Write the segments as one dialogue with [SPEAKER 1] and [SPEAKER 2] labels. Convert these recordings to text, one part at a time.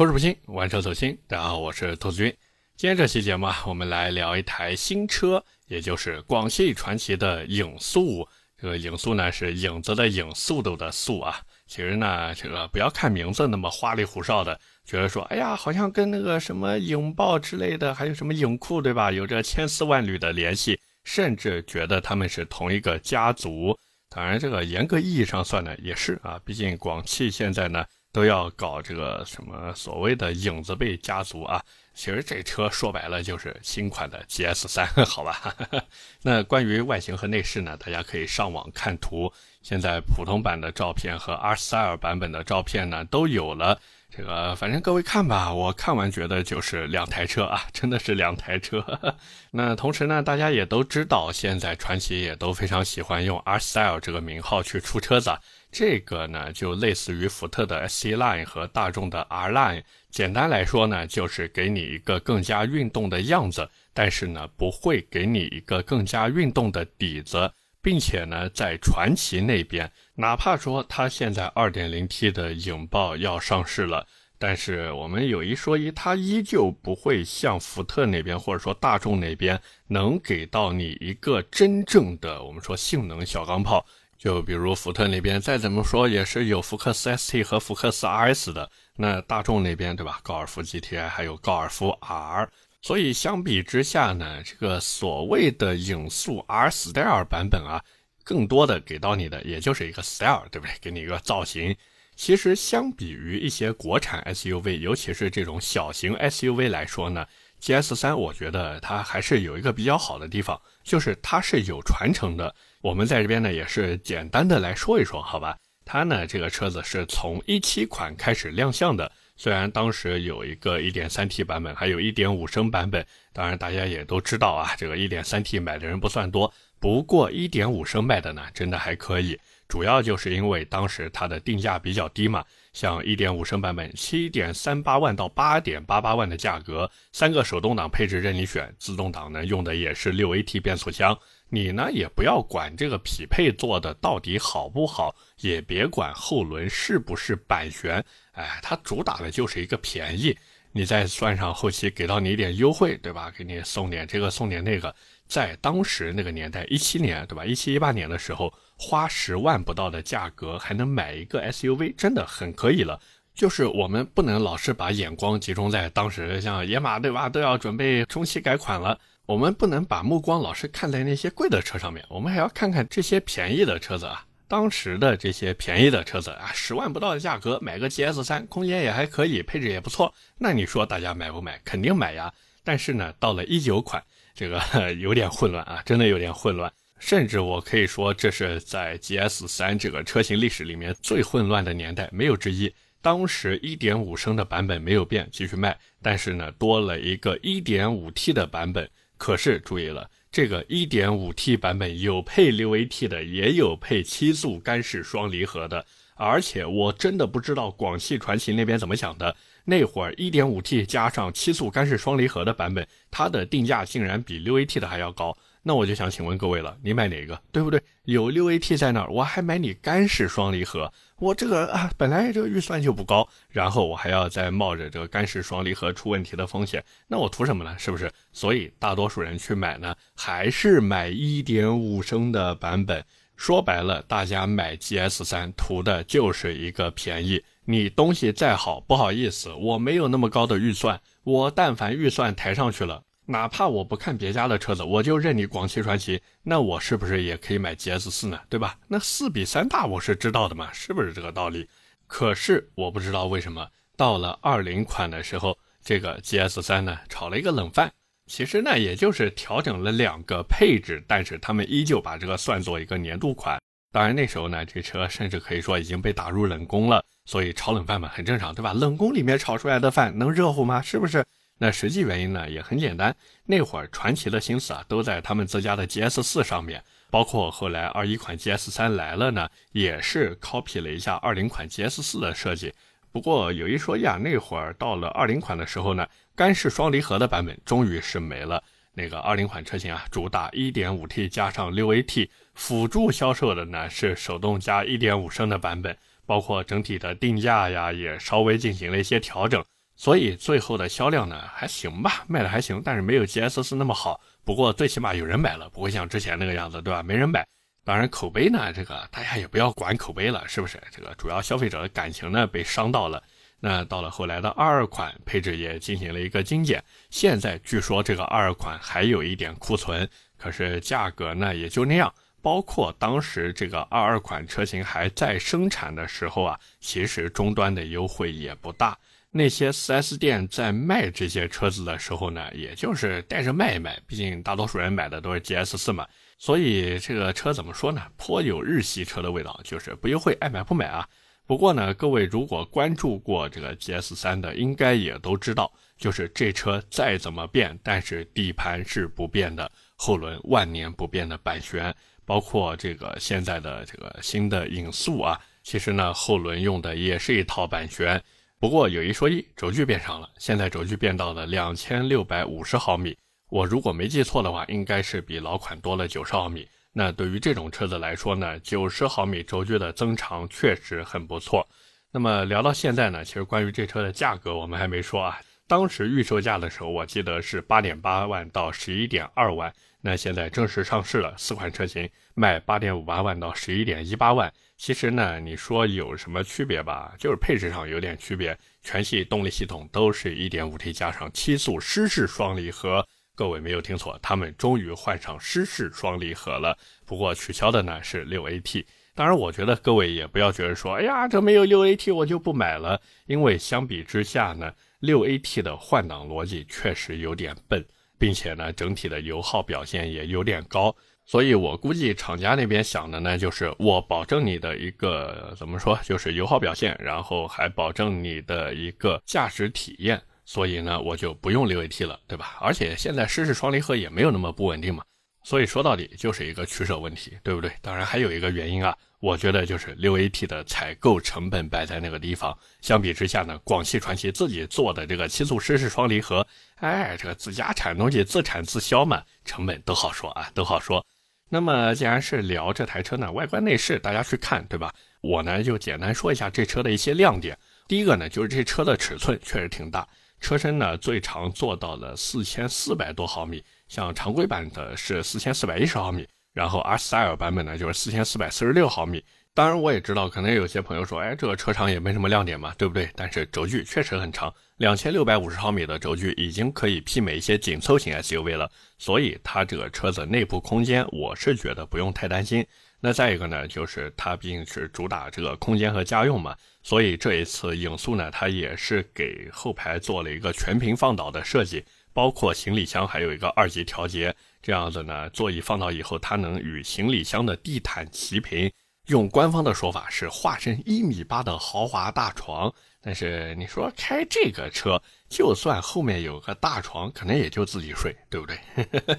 [SPEAKER 1] 口齿不清，玩车走心。大家好，我是兔子君。今天这期节目啊，我们来聊一台新车，也就是广汽传祺的影速。这个影速呢，是影子的影，速度的速啊。其实呢，这个不要看名字那么花里胡哨的，觉得说，哎呀，好像跟那个什么影豹之类的，还有什么影库，对吧？有着千丝万缕的联系，甚至觉得他们是同一个家族。当然，这个严格意义上算呢，也是啊。毕竟广汽现在呢。都要搞这个什么所谓的影子辈家族啊？其实这车说白了就是新款的 GS 三，好吧？那关于外形和内饰呢，大家可以上网看图。现在普通版的照片和 R S R 版本的照片呢都有了。这个反正各位看吧，我看完觉得就是两台车啊，真的是两台车。那同时呢，大家也都知道，现在传祺也都非常喜欢用 R Style 这个名号去出车子。这个呢，就类似于福特的 S Line 和大众的 R Line。简单来说呢，就是给你一个更加运动的样子，但是呢，不会给你一个更加运动的底子，并且呢，在传祺那边，哪怕说它现在 2.0T 的影豹要上市了，但是我们有一说一，它依旧不会像福特那边或者说大众那边能给到你一个真正的我们说性能小钢炮。就比如福特那边再怎么说也是有福克斯 ST 和福克斯 RS 的，那大众那边对吧？高尔夫 GTI 还有高尔夫 R，所以相比之下呢，这个所谓的影速 R Style 版本啊，更多的给到你的也就是一个 Style，对不对？给你一个造型。其实相比于一些国产 SUV，尤其是这种小型 SUV 来说呢，GS 三我觉得它还是有一个比较好的地方，就是它是有传承的。我们在这边呢，也是简单的来说一说，好吧？它呢，这个车子是从一七款开始亮相的，虽然当时有一个 1.3T 版本，还有一点五升版本，当然大家也都知道啊，这个 1.3T 买的人不算多，不过1.5升卖的呢，真的还可以，主要就是因为当时它的定价比较低嘛，像1.5升版本7.38万到8.88万的价格，三个手动挡配置任你选，自动挡呢用的也是 6AT 变速箱。你呢也不要管这个匹配做的到底好不好，也别管后轮是不是板旋，哎，它主打的就是一个便宜。你再算上后期给到你一点优惠，对吧？给你送点这个送点那个，在当时那个年代，一七年，对吧？一七一八年的时候，花十万不到的价格还能买一个 SUV，真的很可以了。就是我们不能老是把眼光集中在当时，像野马，对吧？都要准备中期改款了。我们不能把目光老是看在那些贵的车上面，我们还要看看这些便宜的车子啊。当时的这些便宜的车子啊，十万不到的价格买个 GS 三，空间也还可以，配置也不错。那你说大家买不买？肯定买呀。但是呢，到了一九款，这个 有点混乱啊，真的有点混乱。甚至我可以说，这是在 GS 三这个车型历史里面最混乱的年代，没有之一。当时一点五升的版本没有变，继续卖，但是呢，多了一个一点五 T 的版本。可是注意了，这个 1.5T 版本有配 6AT 的，也有配七速干式双离合的。而且我真的不知道广汽传祺那边怎么想的，那会儿 1.5T 加上七速干式双离合的版本，它的定价竟然比 6AT 的还要高。那我就想请问各位了，你买哪个？对不对？有 6AT 在那儿，我还买你干式双离合。我这个啊，本来这个预算就不高，然后我还要再冒着这个干式双离合出问题的风险，那我图什么呢？是不是？所以大多数人去买呢，还是买1.5升的版本。说白了，大家买 GS 三图的就是一个便宜。你东西再好，不好意思，我没有那么高的预算。我但凡预算抬上去了。哪怕我不看别家的车子，我就认你广汽传祺，那我是不是也可以买 GS 四呢？对吧？那四比三大我是知道的嘛，是不是这个道理？可是我不知道为什么到了二零款的时候，这个 GS 三呢炒了一个冷饭。其实呢，也就是调整了两个配置，但是他们依旧把这个算作一个年度款。当然那时候呢，这车甚至可以说已经被打入冷宫了，所以炒冷饭嘛，很正常，对吧？冷宫里面炒出来的饭能热乎吗？是不是？那实际原因呢也很简单，那会儿传奇的心思啊都在他们自家的 GS 四上面，包括后来二一款 GS 三来了呢，也是 copy 了一下二零款 GS 四的设计。不过有一说一啊，那会儿到了二零款的时候呢，干式双离合的版本终于是没了。那个二零款车型啊，主打 1.5T 加上 6AT，辅助销售的呢是手动加1.5升的版本，包括整体的定价呀也稍微进行了一些调整。所以最后的销量呢还行吧，卖的还行，但是没有 GS 四那么好。不过最起码有人买了，不会像之前那个样子，对吧？没人买。当然口碑呢，这个大家也不要管口碑了，是不是？这个主要消费者的感情呢被伤到了。那到了后来的二二款配置也进行了一个精简，现在据说这个二二款还有一点库存，可是价格呢也就那样。包括当时这个二二款车型还在生产的时候啊，其实终端的优惠也不大。那些 4S 店在卖这些车子的时候呢，也就是带着卖一卖，毕竟大多数人买的都是 GS 四嘛，所以这个车怎么说呢，颇有日系车的味道，就是不优惠爱买不买啊。不过呢，各位如果关注过这个 GS 三的，应该也都知道，就是这车再怎么变，但是底盘是不变的，后轮万年不变的版权，包括这个现在的这个新的影速啊，其实呢后轮用的也是一套版权。不过有一说一，轴距变长了，现在轴距变到了两千六百五十毫米，我如果没记错的话，应该是比老款多了九十毫米。那对于这种车子来说呢，九十毫米轴距的增长确实很不错。那么聊到现在呢，其实关于这车的价格我们还没说啊。当时预售价的时候，我记得是八点八万到十一点二万。那现在正式上市了，四款车型卖八点五八万到十一点一八万。其实呢，你说有什么区别吧？就是配置上有点区别，全系动力系统都是一点五 T 加上七速湿式双离合。各位没有听错，他们终于换上湿式双离合了。不过取消的呢是六 AT。当然，我觉得各位也不要觉得说，哎呀，这没有六 AT 我就不买了。因为相比之下呢，六 AT 的换挡逻辑确实有点笨，并且呢，整体的油耗表现也有点高。所以我估计厂家那边想的呢，就是我保证你的一个怎么说，就是油耗表现，然后还保证你的一个驾驶体验。所以呢，我就不用六 AT 了，对吧？而且现在湿式双离合也没有那么不稳定嘛。所以说到底就是一个取舍问题，对不对？当然还有一个原因啊，我觉得就是六 AT 的采购成本摆在那个地方。相比之下呢，广汽传祺自己做的这个七速湿式双离合，哎，这个自家产东西自产自销嘛，成本都好说啊，都好说。那么既然是聊这台车呢，外观内饰大家去看，对吧？我呢就简单说一下这车的一些亮点。第一个呢，就是这车的尺寸确实挺大。车身呢，最长做到了四千四百多毫米，像常规版的是四千四百一十毫米，然后 R Style 版本呢就是四千四百四十六毫米。当然，我也知道，可能有些朋友说，哎，这个车长也没什么亮点嘛，对不对？但是轴距确实很长，两千六百五十毫米的轴距已经可以媲美一些紧凑型 SUV 了，所以它这个车子内部空间，我是觉得不用太担心。那再一个呢，就是它毕竟是主打这个空间和家用嘛。所以这一次影速呢，它也是给后排做了一个全屏放倒的设计，包括行李箱还有一个二级调节，这样子呢，座椅放倒以后，它能与行李箱的地毯齐平。用官方的说法是化身一米八的豪华大床。但是你说开这个车，就算后面有个大床，可能也就自己睡，对不对？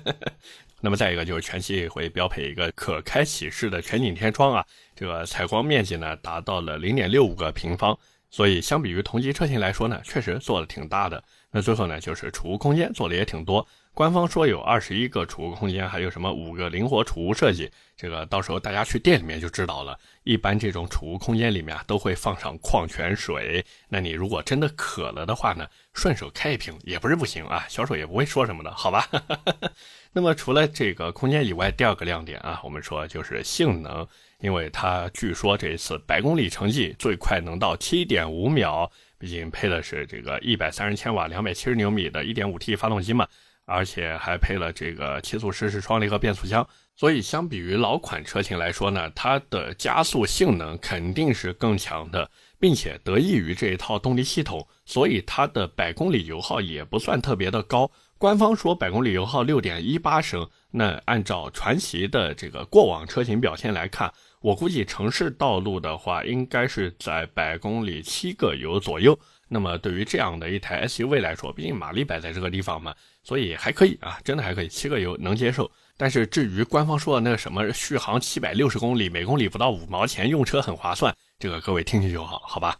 [SPEAKER 1] 那么再一个就是全系会标配一个可开启式的全景天窗啊，这个采光面积呢达到了零点六五个平方，所以相比于同级车型来说呢，确实做的挺大的。那最后呢，就是储物空间做的也挺多。官方说有二十一个储物空间，还有什么五个灵活储物设计，这个到时候大家去店里面就知道了。一般这种储物空间里面啊，都会放上矿泉水。那你如果真的渴了的话呢，顺手开一瓶也不是不行啊，销售也不会说什么的，好吧？那么除了这个空间以外，第二个亮点啊，我们说就是性能，因为它据说这一次百公里成绩最快能到七点五秒，毕竟配的是这个一百三十千瓦、两百七十牛米的一点五 T 发动机嘛。而且还配了这个七速湿式双离合变速箱，所以相比于老款车型来说呢，它的加速性能肯定是更强的，并且得益于这一套动力系统，所以它的百公里油耗也不算特别的高。官方说百公里油耗六点一八升，那按照传祺的这个过往车型表现来看，我估计城市道路的话，应该是在百公里七个油左右。那么对于这样的一台 SUV 来说，毕竟马力摆在这个地方嘛。所以还可以啊，真的还可以，七个油能接受。但是至于官方说的那个什么续航七百六十公里，每公里不到五毛钱，用车很划算，这个各位听听就好，好吧？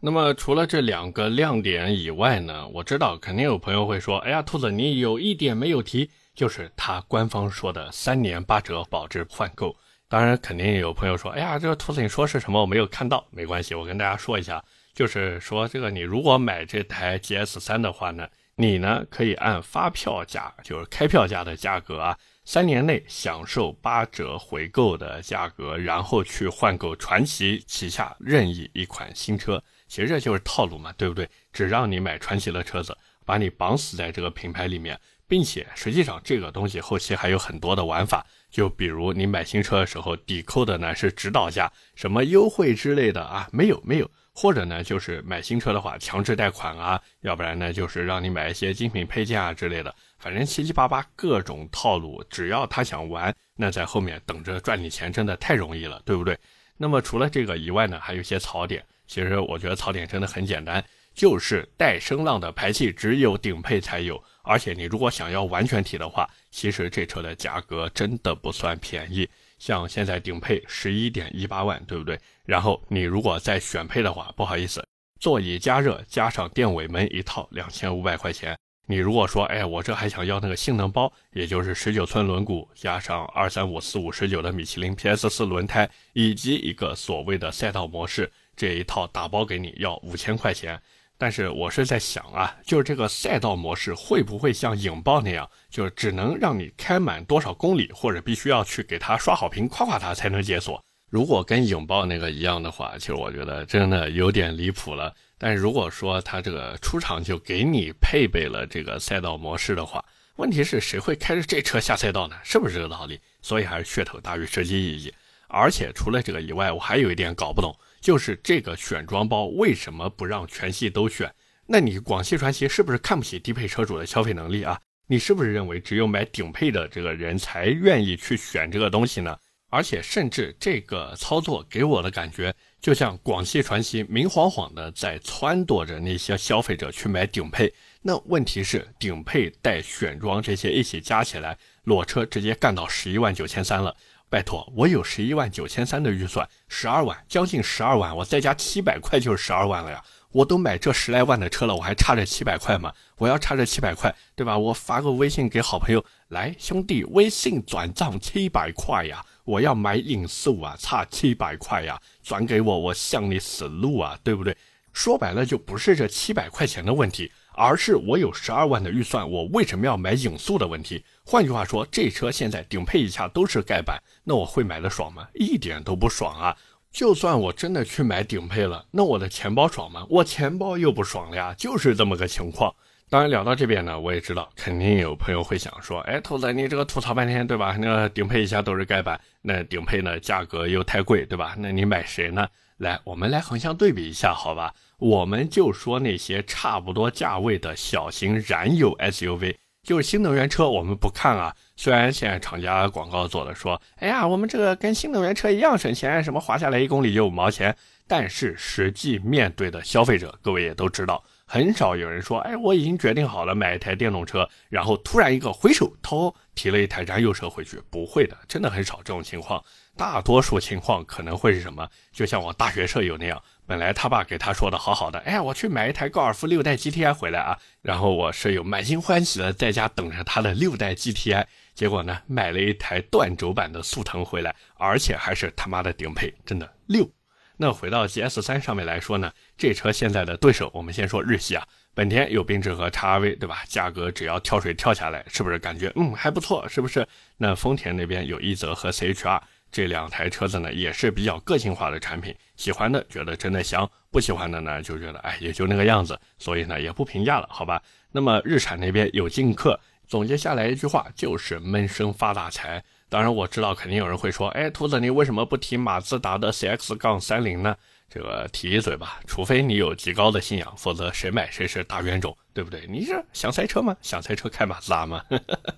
[SPEAKER 1] 那么除了这两个亮点以外呢，我知道肯定有朋友会说，哎呀，兔子你有一点没有提，就是他官方说的三年八折保值换购。当然肯定有朋友说，哎呀，这个兔子你说是什么？我没有看到，没关系，我跟大家说一下。就是说这个你如果买这台 GS 三的话呢，你呢可以按发票价，就是开票价的价格啊，三年内享受八折回购的价格，然后去换购传奇旗下任意一款新车。其实这就是套路嘛，对不对？只让你买传奇的车子，把你绑死在这个品牌里面，并且实际上这个东西后期还有很多的玩法，就比如你买新车的时候抵扣的呢是指导价，什么优惠之类的啊，没有没有。或者呢就是买新车的话强制贷款啊，要不然呢就是让你买一些精品配件啊之类的，反正七七八八各种套路，只要他想玩，那在后面等着赚你钱真的太容易了，对不对？那么除了这个以外呢，还有一些槽点。其实我觉得槽点真的很简单，就是带声浪的排气只有顶配才有，而且你如果想要完全体的话，其实这车的价格真的不算便宜。像现在顶配十一点一八万，对不对？然后你如果再选配的话，不好意思，座椅加热加上电尾门一套两千五百块钱。你如果说，哎，我这还想要那个性能包，也就是十九寸轮毂加上二三五四五十九的米其林 PS 四轮胎，以及一个所谓的赛道模式。这一套打包给你要五千块钱，但是我是在想啊，就是这个赛道模式会不会像影豹那样，就是只能让你开满多少公里，或者必须要去给它刷好评夸夸它才能解锁？如果跟影豹那个一样的话，其实我觉得真的有点离谱了。但是如果说他这个出厂就给你配备了这个赛道模式的话，问题是谁会开着这车下赛道呢？是不是这个道理？所以还是噱头大于实际意义。而且除了这个以外，我还有一点搞不懂。就是这个选装包为什么不让全系都选？那你广汽传祺是不是看不起低配车主的消费能力啊？你是不是认为只有买顶配的这个人才愿意去选这个东西呢？而且甚至这个操作给我的感觉，就像广汽传祺明晃晃的在撺掇着那些消费者去买顶配。那问题是顶配带选装这些一起加起来，裸车直接干到十一万九千三了。拜托，我有十一万九千三的预算，十二万，将近十二万，我再加七百块就是十二万了呀！我都买这十来万的车了，我还差这七百块吗？我要差这七百块，对吧？我发个微信给好朋友，来兄弟，微信转账七百块呀！我要买影速啊，差七百块呀，转给我，我向你死路啊，对不对？说白了，就不是这七百块钱的问题。而是我有十二万的预算，我为什么要买影速的问题？换句话说，这车现在顶配以下都是盖板，那我会买的爽吗？一点都不爽啊！就算我真的去买顶配了，那我的钱包爽吗？我钱包又不爽了呀！就是这么个情况。当然聊到这边呢，我也知道肯定有朋友会想说，哎，兔子你这个吐槽半天，对吧？那个顶配以下都是盖板，那顶配呢价格又太贵，对吧？那你买谁呢？来，我们来横向对比一下，好吧？我们就说那些差不多价位的小型燃油 SUV，就是新能源车，我们不看啊。虽然现在厂家广告做的说，哎呀，我们这个跟新能源车一样省钱，什么划下来一公里就五毛钱，但是实际面对的消费者，各位也都知道。很少有人说，哎，我已经决定好了买一台电动车，然后突然一个回手掏提了一台燃油车回去，不会的，真的很少这种情况。大多数情况可能会是什么？就像我大学舍友那样，本来他爸给他说的好好的，哎，我去买一台高尔夫六代 GTI 回来啊，然后我舍友满心欢喜的在家等着他的六代 GTI，结果呢，买了一台断轴版的速腾回来，而且还是他妈的顶配，真的六。那回到 GS 三上面来说呢，这车现在的对手，我们先说日系啊，本田有缤智和叉 V，对吧？价格只要跳水跳下来，是不是感觉嗯还不错？是不是？那丰田那边有一泽和 CHR 这两台车子呢，也是比较个性化的产品，喜欢的觉得真的香，不喜欢的呢就觉得哎也就那个样子，所以呢也不评价了，好吧？那么日产那边有劲客，总结下来一句话就是闷声发大财。当然我知道，肯定有人会说，哎，兔子，你为什么不提马自达的 CX 杠三零呢？这个提一嘴吧，除非你有极高的信仰，否则谁买谁是大冤种，对不对？你这想赛车吗？想赛车开马自达吗？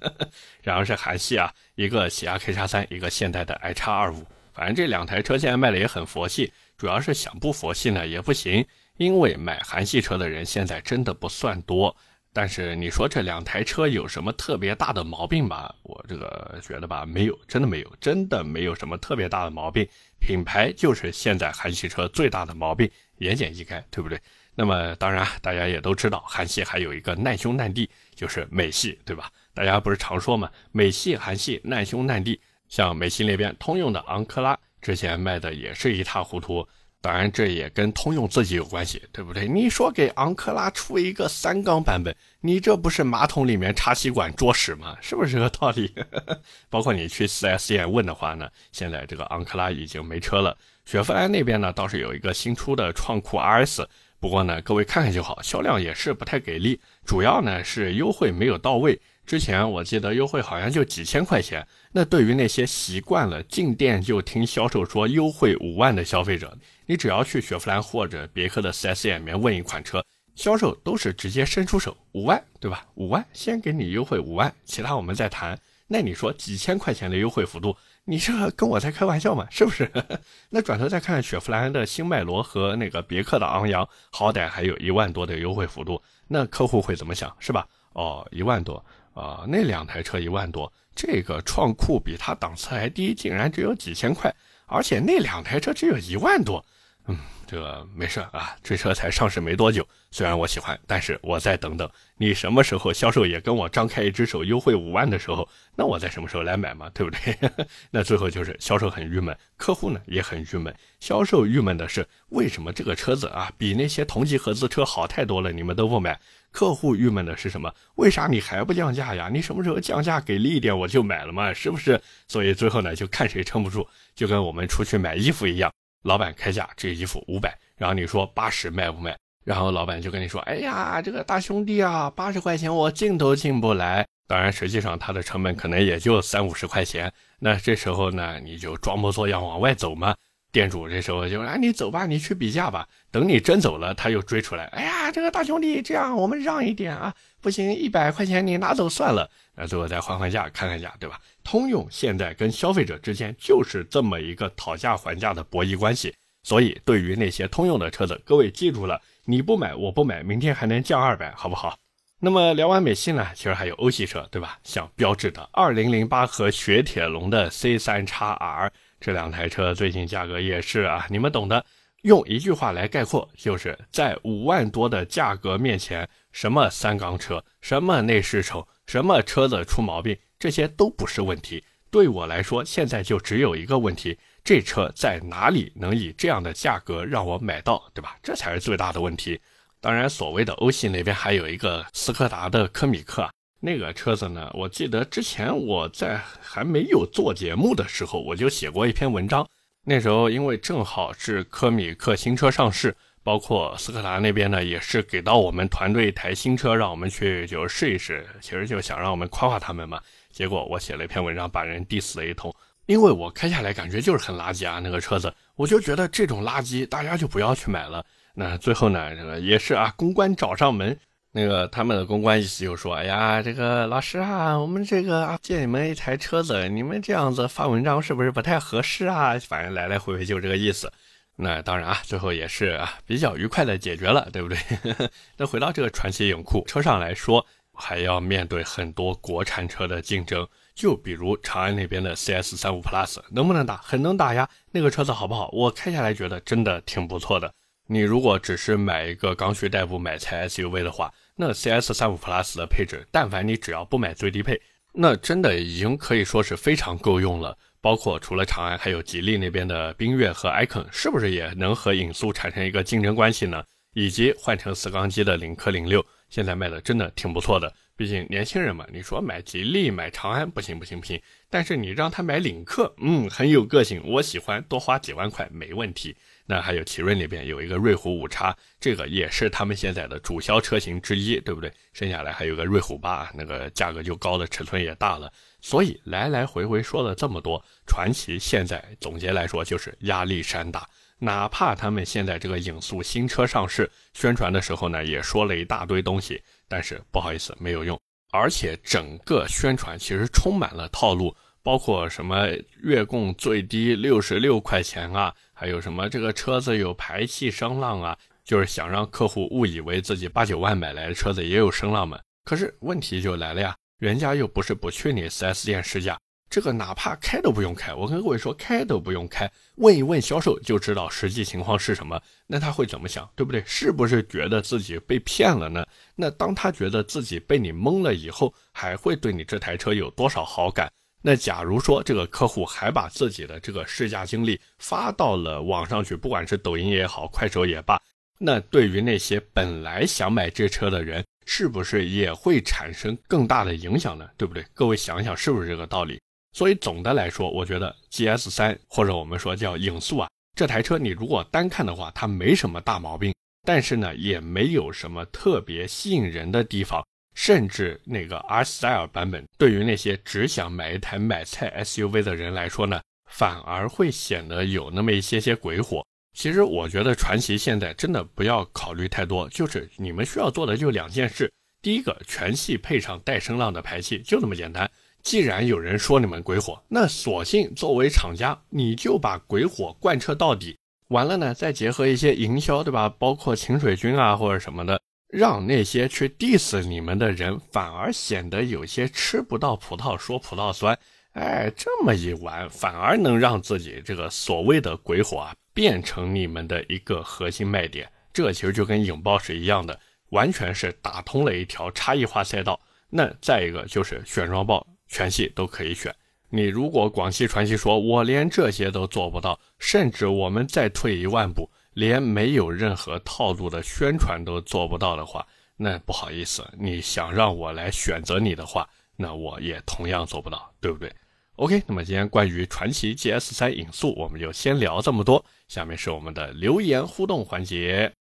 [SPEAKER 1] 然后是韩系啊，一个起亚 K 叉三，一个现代的 i 叉二五，反正这两台车现在卖的也很佛系，主要是想不佛系呢也不行，因为买韩系车的人现在真的不算多。但是你说这两台车有什么特别大的毛病吧？我这个觉得吧，没有，真的没有，真的没有什么特别大的毛病。品牌就是现在韩系车最大的毛病，言简意赅，对不对？那么当然，大家也都知道，韩系还有一个难兄难弟，就是美系，对吧？大家不是常说嘛，美系、韩系难兄难弟。像美系那边通用的昂克拉，之前卖的也是一塌糊涂。当然，这也跟通用自己有关系，对不对？你说给昂克拉出一个三缸版本，你这不是马桶里面插吸管捉屎吗？是不是这个道理？包括你去 4S 店问的话呢，现在这个昂克拉已经没车了。雪佛兰那边呢，倒是有一个新出的创酷 RS，不过呢，各位看看就好，销量也是不太给力，主要呢是优惠没有到位。之前我记得优惠好像就几千块钱，那对于那些习惯了进店就听销售说优惠五万的消费者，你只要去雪佛兰或者别克的 4S 店里面问一款车，销售都是直接伸出手五万，对吧？五万先给你优惠五万，其他我们再谈。那你说几千块钱的优惠幅度，你这跟我在开玩笑吗？是不是？那转头再看雪佛兰的新迈罗和那个别克的昂扬，好歹还有一万多的优惠幅度，那客户会怎么想？是吧？哦，一万多。啊，那两台车一万多，这个创酷比它档次还低，竟然只有几千块，而且那两台车只有一万多，嗯。这个没事啊，这车才上市没多久，虽然我喜欢，但是我再等等。你什么时候销售也跟我张开一只手优惠五万的时候，那我在什么时候来买嘛，对不对？那最后就是销售很郁闷，客户呢也很郁闷。销售郁闷的是为什么这个车子啊比那些同级合资车好太多了，你们都不买？客户郁闷的是什么？为啥你还不降价呀？你什么时候降价给力一点我就买了嘛，是不是？所以最后呢就看谁撑不住，就跟我们出去买衣服一样。老板开价，这衣服五百，然后你说八十卖不卖？然后老板就跟你说：“哎呀，这个大兄弟啊，八十块钱我进都进不来。”当然，实际上它的成本可能也就三五十块钱。那这时候呢，你就装模作样往外走嘛。店主这时候就啊，你走吧，你去比价吧。等你真走了，他又追出来：“哎呀，这个大兄弟，这样我们让一点啊，不行，一百块钱你拿走算了。”那最后再还还价，看看价，对吧？通用现在跟消费者之间就是这么一个讨价还价的博弈关系。所以，对于那些通用的车子，各位记住了，你不买我不买，明天还能降二百，好不好？那么聊完美系呢，其实还有欧系车，对吧？像标致的2008和雪铁龙的 C3XR 这两台车，最近价格也是啊，你们懂的。用一句话来概括，就是在五万多的价格面前，什么三缸车，什么内饰丑，什么车子出毛病，这些都不是问题。对我来说，现在就只有一个问题：这车在哪里能以这样的价格让我买到，对吧？这才是最大的问题。当然，所谓的欧系那边还有一个斯柯达的科米克，那个车子呢，我记得之前我在还没有做节目的时候，我就写过一篇文章。那时候因为正好是科米克新车上市，包括斯柯达那边呢也是给到我们团队一台新车，让我们去就试一试，其实就想让我们夸夸他们嘛。结果我写了一篇文章，把人 diss 了一通，因为我开下来感觉就是很垃圾啊，那个车子，我就觉得这种垃圾大家就不要去买了。那最后呢，也是啊，公关找上门。那个他们的公关意思就说：“哎呀，这个老师啊，我们这个啊借你们一台车子，你们这样子发文章是不是不太合适啊？反正来来回回就这个意思。那当然啊，最后也是啊比较愉快的解决了，对不对？那回到这个传奇影库车上来说，还要面对很多国产车的竞争，就比如长安那边的 CS 三五 Plus 能不能打？很能打呀。那个车子好不好？我开下来觉得真的挺不错的。你如果只是买一个刚需代步买菜 SUV 的话，那 CS 三五 Plus 的配置，但凡你只要不买最低配，那真的已经可以说是非常够用了。包括除了长安，还有吉利那边的缤越和 icon，是不是也能和影速产生一个竞争关系呢？以及换成四缸机的领克零六，现在卖的真的挺不错的。毕竟年轻人嘛，你说买吉利、买长安不行不行不行，但是你让他买领克，嗯，很有个性，我喜欢，多花几万块没问题。那还有奇瑞那边有一个瑞虎五叉，这个也是他们现在的主销车型之一，对不对？剩下来还有个瑞虎八，那个价格就高了，尺寸也大了。所以来来回回说了这么多，传奇现在总结来说就是压力山大。哪怕他们现在这个影速新车上市，宣传的时候呢，也说了一大堆东西，但是不好意思，没有用。而且整个宣传其实充满了套路，包括什么月供最低六十六块钱啊。还有什么？这个车子有排气声浪啊，就是想让客户误以为自己八九万买来的车子也有声浪嘛。可是问题就来了呀，人家又不是不去你 4S 店试驾，这个哪怕开都不用开。我跟各位说，开都不用开，问一问销售就知道实际情况是什么。那他会怎么想，对不对？是不是觉得自己被骗了呢？那当他觉得自己被你蒙了以后，还会对你这台车有多少好感？那假如说这个客户还把自己的这个试驾经历发到了网上去，不管是抖音也好，快手也罢，那对于那些本来想买这车的人，是不是也会产生更大的影响呢？对不对？各位想想是不是这个道理？所以总的来说，我觉得 GS 三或者我们说叫影速啊，这台车你如果单看的话，它没什么大毛病，但是呢，也没有什么特别吸引人的地方。甚至那个 R Style 版本，对于那些只想买一台买菜 SUV 的人来说呢，反而会显得有那么一些些鬼火。其实我觉得传祺现在真的不要考虑太多，就是你们需要做的就两件事：第一个，全系配上带声浪的排气，就这么简单。既然有人说你们鬼火，那索性作为厂家，你就把鬼火贯彻到底。完了呢，再结合一些营销，对吧？包括清水军啊或者什么的。让那些去 diss 你们的人反而显得有些吃不到葡萄说葡萄酸，哎，这么一玩，反而能让自己这个所谓的鬼火啊变成你们的一个核心卖点。这其实就跟影豹是一样的，完全是打通了一条差异化赛道。那再一个就是选装豹，全系都可以选。你如果广汽传祺说我连这些都做不到，甚至我们再退一万步。连没有任何套路的宣传都做不到的话，那不好意思，你想让我来选择你的话，那我也同样做不到，对不对？OK，那么今天关于传奇 GS 三影速，我们就先聊这么多。下面是我们的留言互动环节。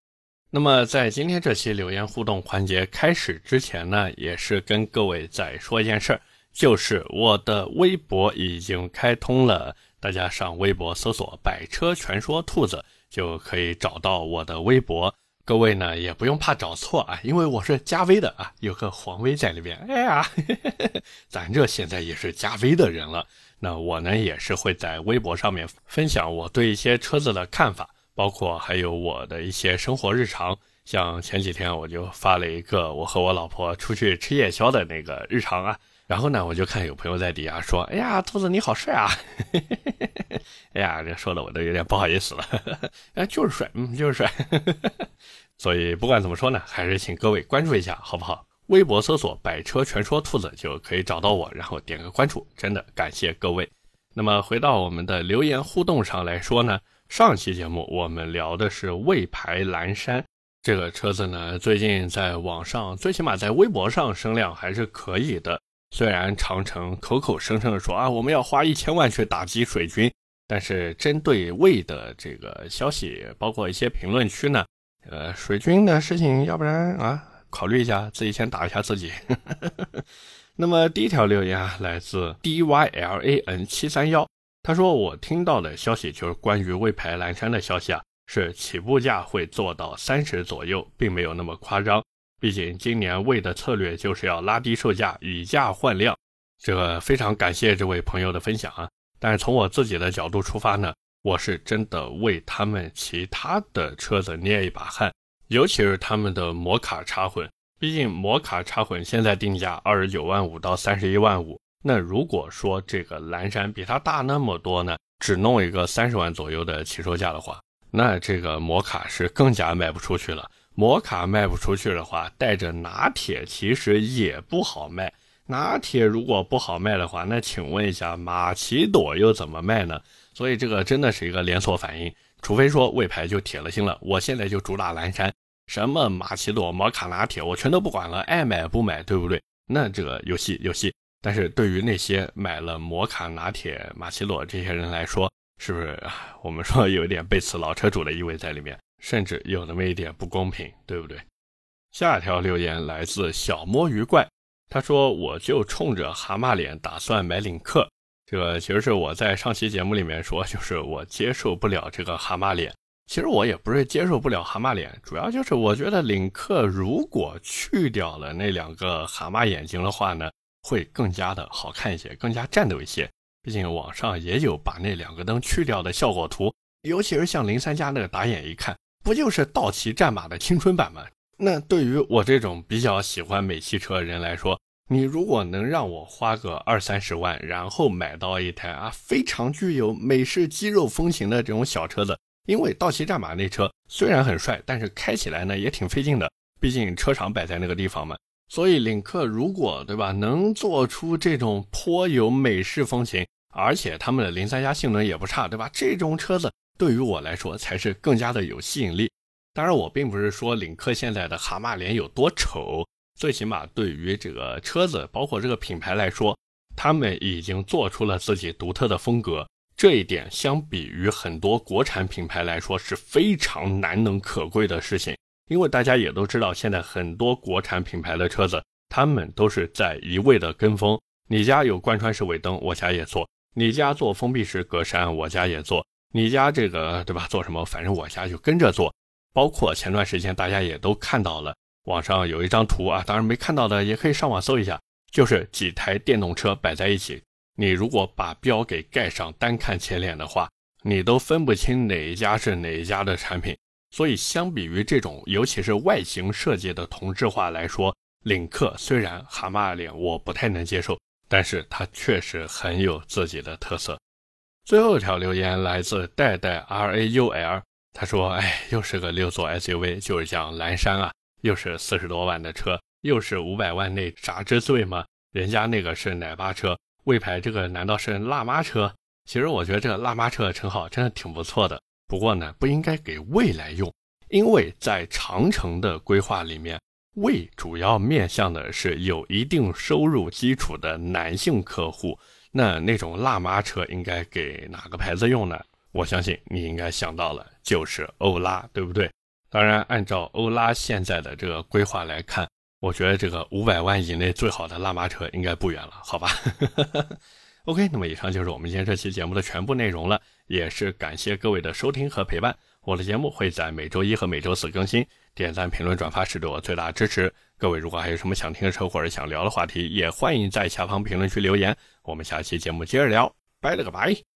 [SPEAKER 1] 那么在今天这期留言互动环节开始之前呢，也是跟各位再说一件事儿，就是我的微博已经开通了，大家上微博搜索“百车全说兔子”。就可以找到我的微博，各位呢也不用怕找错啊，因为我是加微的啊，有个黄微在里边。哎呀，咱这现在也是加微的人了。那我呢也是会在微博上面分享我对一些车子的看法，包括还有我的一些生活日常。像前几天我就发了一个我和我老婆出去吃夜宵的那个日常啊。然后呢，我就看有朋友在底下说：“哎呀，兔子你好帅啊！” 哎呀，这说的我都有点不好意思了。哎，就是帅，嗯，就是帅。所以不管怎么说呢，还是请各位关注一下，好不好？微博搜索“百车全说兔子”就可以找到我，然后点个关注。真的感谢各位。那么回到我们的留言互动上来说呢，上期节目我们聊的是魏牌蓝山这个车子呢，最近在网上，最起码在微博上声量还是可以的。虽然长城口口声声的说啊，我们要花一千万去打击水军，但是针对魏的这个消息，包括一些评论区呢，呃，水军的事情，要不然啊，考虑一下自己先打一下自己。那么第一条留言啊，来自 D Y L A N 七三幺，他说我听到的消息就是关于魏牌蓝山的消息啊，是起步价会做到三十左右，并没有那么夸张。毕竟今年魏的策略就是要拉低售价，以价换量。这个非常感谢这位朋友的分享啊！但是从我自己的角度出发呢，我是真的为他们其他的车子捏一把汗，尤其是他们的摩卡插混。毕竟摩卡插混现在定价二十九万五到三十一万五，那如果说这个蓝山比它大那么多呢，只弄一个三十万左右的起售价的话，那这个摩卡是更加卖不出去了。摩卡卖不出去的话，带着拿铁其实也不好卖。拿铁如果不好卖的话，那请问一下，马奇朵又怎么卖呢？所以这个真的是一个连锁反应。除非说魏牌就铁了心了，我现在就主打蓝山，什么马奇朵、摩卡拿铁，我全都不管了，爱买不买，对不对？那这个游戏游戏。但是对于那些买了摩卡拿铁、马奇朵这些人来说，是不是我们说有点背刺老车主的意味在里面？甚至有那么一点不公平，对不对？下一条留言来自小摸鱼怪，他说：“我就冲着蛤蟆脸打算买领克。”这个其实是我在上期节目里面说，就是我接受不了这个蛤蟆脸。其实我也不是接受不了蛤蟆脸，主要就是我觉得领克如果去掉了那两个蛤蟆眼睛的话呢，会更加的好看一些，更加战斗一些。毕竟网上也有把那两个灯去掉的效果图，尤其是像零三加那个打眼一看。不就是道奇战马的青春版吗？那对于我这种比较喜欢美汽车的人来说，你如果能让我花个二三十万，然后买到一台啊非常具有美式肌肉风情的这种小车子，因为道奇战马那车虽然很帅，但是开起来呢也挺费劲的，毕竟车厂摆在那个地方嘛。所以领克如果对吧，能做出这种颇有美式风情，而且他们的零三加性能也不差，对吧？这种车子对于我来说才是更加的有吸引力。当然，我并不是说领克现在的蛤蟆脸有多丑，最起码对于这个车子，包括这个品牌来说，他们已经做出了自己独特的风格。这一点相比于很多国产品牌来说是非常难能可贵的事情。因为大家也都知道，现在很多国产品牌的车子，他们都是在一味的跟风。你家有贯穿式尾灯，我家也做；你家做封闭式格栅，我家也做；你家这个对吧？做什么？反正我家就跟着做。包括前段时间大家也都看到了，网上有一张图啊，当然没看到的也可以上网搜一下，就是几台电动车摆在一起，你如果把标给盖上，单看前脸的话，你都分不清哪一家是哪一家的产品。所以，相比于这种，尤其是外形设计的同质化来说，领克虽然蛤蟆脸我不太能接受，但是它确实很有自己的特色。最后一条留言来自代代 R A U L，他说：“哎，又是个六座 SUV，就是讲蓝山啊，又是四十多万的车，又是五百万内啥之最吗？人家那个是奶爸车，魏牌这个难道是辣妈车？其实我觉得这个辣妈车的称号真的挺不错的。”不过呢，不应该给未来用，因为在长城的规划里面，魏主要面向的是有一定收入基础的男性客户。那那种辣妈车应该给哪个牌子用呢？我相信你应该想到了，就是欧拉，对不对？当然，按照欧拉现在的这个规划来看，我觉得这个五百万以内最好的辣妈车应该不远了，好吧？OK，那么以上就是我们今天这期节目的全部内容了，也是感谢各位的收听和陪伴。我的节目会在每周一和每周四更新，点赞、评论、转发是对我最大的支持。各位如果还有什么想听的车或者想聊的话题，也欢迎在下方评论区留言。我们下期节目接着聊，拜了个拜。